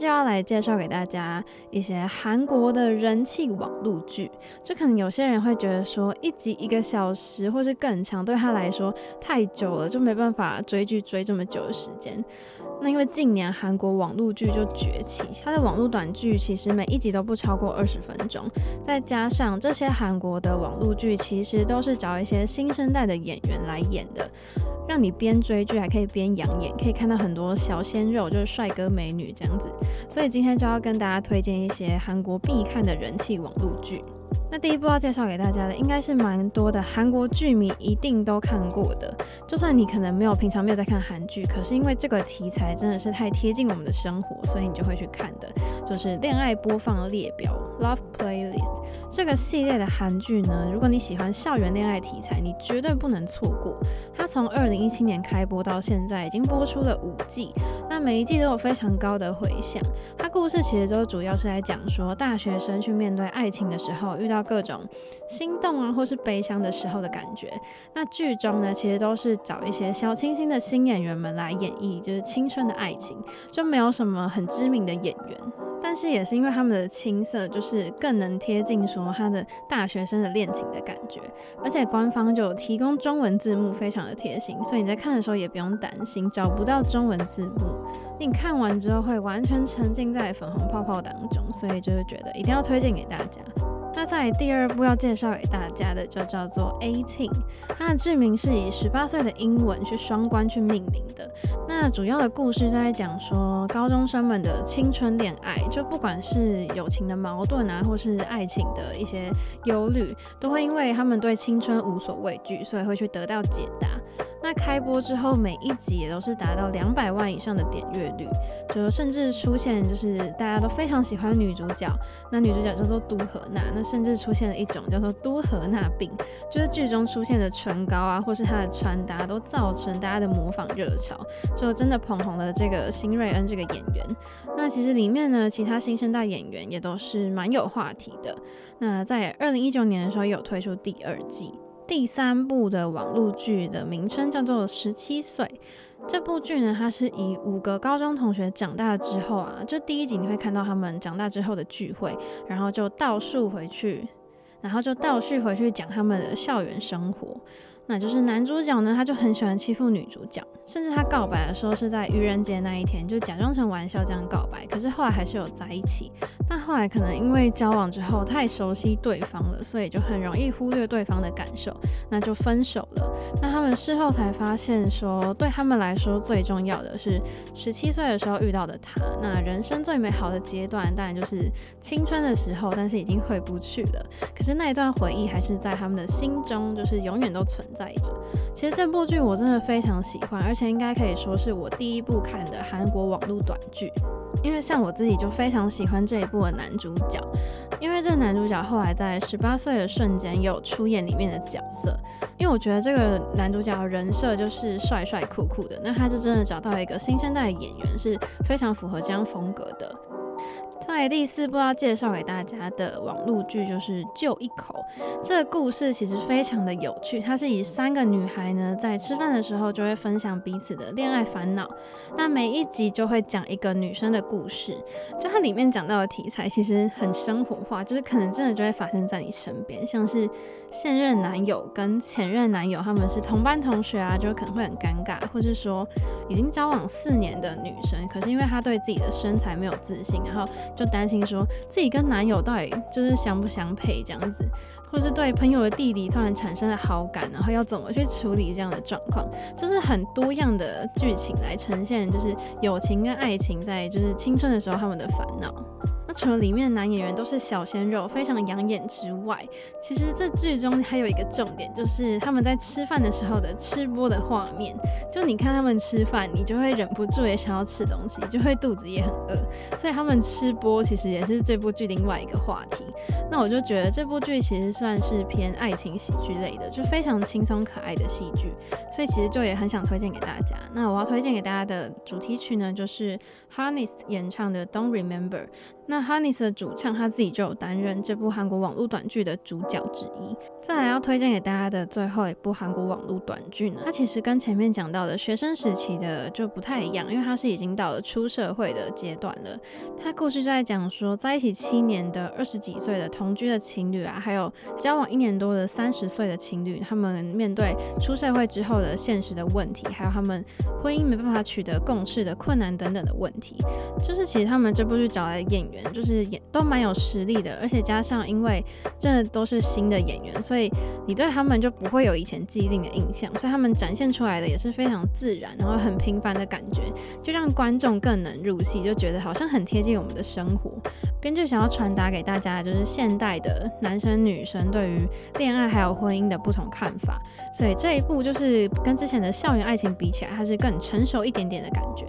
就要来介绍给大家一些韩国的人气网络剧。就可能有些人会觉得说，一集一个小时或是更长，对他来说太久了，就没办法追剧追这么久的时间。那因为近年韩国网络剧就崛起，它的网络短剧其实每一集都不超过二十分钟，再加上这些韩国的网络剧其实都是找一些新生代的演员来演的，让你边追剧还可以边养眼，可以看到很多小鲜肉，就是帅哥美女这样子。所以今天就要跟大家推荐一些韩国必看的人气网络剧。那第一部要介绍给大家的，应该是蛮多的韩国剧迷一定都看过的。就算你可能没有平常没有在看韩剧，可是因为这个题材真的是太贴近我们的生活，所以你就会去看的，就是《恋爱播放列表》（Love Playlist） 这个系列的韩剧呢。如果你喜欢校园恋爱题材，你绝对不能错过。它从二零一七年开播到现在，已经播出了五季，每一季都有非常高的回响。它故事其实都主要是来讲说，大学生去面对爱情的时候遇到。各种心动啊，或是悲伤的时候的感觉。那剧中呢，其实都是找一些小清新的新演员们来演绎，就是青春的爱情，就没有什么很知名的演员。但是也是因为他们的青涩，就是更能贴近说他的大学生的恋情的感觉。而且官方就提供中文字幕，非常的贴心，所以你在看的时候也不用担心找不到中文字幕。你看完之后会完全沉浸在粉红泡泡当中，所以就是觉得一定要推荐给大家。那在第二部要介绍给大家的就叫做《Eighteen》，它的剧名是以十八岁的英文去双关去命名的。那主要的故事在讲说高中生们的青春恋爱，就不管是友情的矛盾啊，或是爱情的一些忧虑，都会因为他们对青春无所畏惧，所以会去得到解答。那开播之后，每一集也都是达到两百万以上的点阅率，就甚至出现就是大家都非常喜欢女主角，那女主角叫做都荷娜，那甚至出现了一种叫做都荷娜病，就是剧中出现的唇膏啊，或是她的穿搭都造成大家的模仿热潮，就真的捧红了这个辛瑞恩这个演员。那其实里面呢，其他新生代演员也都是蛮有话题的。那在二零一九年的时候，有推出第二季。第三部的网络剧的名称叫做《十七岁》。这部剧呢，它是以五个高中同学长大之后啊，就第一集你会看到他们长大之后的聚会，然后就倒数回去，然后就倒叙回去讲他们的校园生活。那就是男主角呢，他就很喜欢欺负女主角，甚至他告白的时候是在愚人节那一天，就假装成玩笑这样告白。可是后来还是有在一起，但后来可能因为交往之后太熟悉对方了，所以就很容易忽略对方的感受，那就分手了。那他们事后才发现说，对他们来说最重要的是十七岁的时候遇到的他。那人生最美好的阶段当然就是青春的时候，但是已经回不去了。可是那一段回忆还是在他们的心中，就是永远都存在。在着，其实这部剧我真的非常喜欢，而且应该可以说是我第一部看的韩国网络短剧。因为像我自己就非常喜欢这一部的男主角，因为这个男主角后来在十八岁的瞬间有出演里面的角色。因为我觉得这个男主角人设就是帅帅酷酷的，那他就真的找到一个新生代的演员是非常符合这样风格的。在第四部要介绍给大家的网络剧就是《就一口》。这个故事其实非常的有趣，它是以三个女孩呢在吃饭的时候就会分享彼此的恋爱烦恼。那每一集就会讲一个女生的故事，就它里面讲到的题材其实很生活化，就是可能真的就会发生在你身边，像是现任男友跟前任男友他们是同班同学啊，就可能会很尴尬，或是说已经交往四年的女生，可是因为她对自己的身材没有自信，然后就担心说自己跟男友到底就是相不相配这样子，或是对朋友的弟弟突然产生了好感，然后要怎么去处理这样的状况，就是很多样的剧情来呈现，就是友情跟爱情在就是青春的时候他们的烦恼。那除了里面男演员都是小鲜肉，非常养眼之外，其实这剧中还有一个重点，就是他们在吃饭的时候的吃播的画面。就你看他们吃饭，你就会忍不住也想要吃东西，就会肚子也很饿。所以他们吃播其实也是这部剧另外一个话题。那我就觉得这部剧其实算是偏爱情喜剧类的，就非常轻松可爱的戏剧。所以其实就也很想推荐给大家。那我要推荐给大家的主题曲呢，就是 Harness 演唱的《Don't Remember》。那 Harness 的主唱他自己就有担任这部韩国网络短剧的主角之一。再来要推荐给大家的最后一部韩国网络短剧呢，它其实跟前面讲到的学生时期的就不太一样，因为它是已经到了出社会的阶段了。它故事在讲说，在一起七年的二十几岁的同居的情侣啊，还有交往一年多的三十岁的情侣，他们面对出社会之后的现实的问题，还有他们婚姻没办法取得共识的困难等等的问题。就是其实他们这部剧找来的演员，就是演都蛮有实力的，而且加上因为这都是新的演员，所以你对他们就不会有以前既定的印象，所以他们展现出来的也是非常自然，然后很平凡的感觉，就让观众更能入戏，就觉得好像很贴近我们的生活。编剧想要传达给大家，就是现代的男生女生对于恋爱还有婚姻的不同看法，所以这一部就是跟之前的校园爱情比起来，它是更成熟一点点的感觉。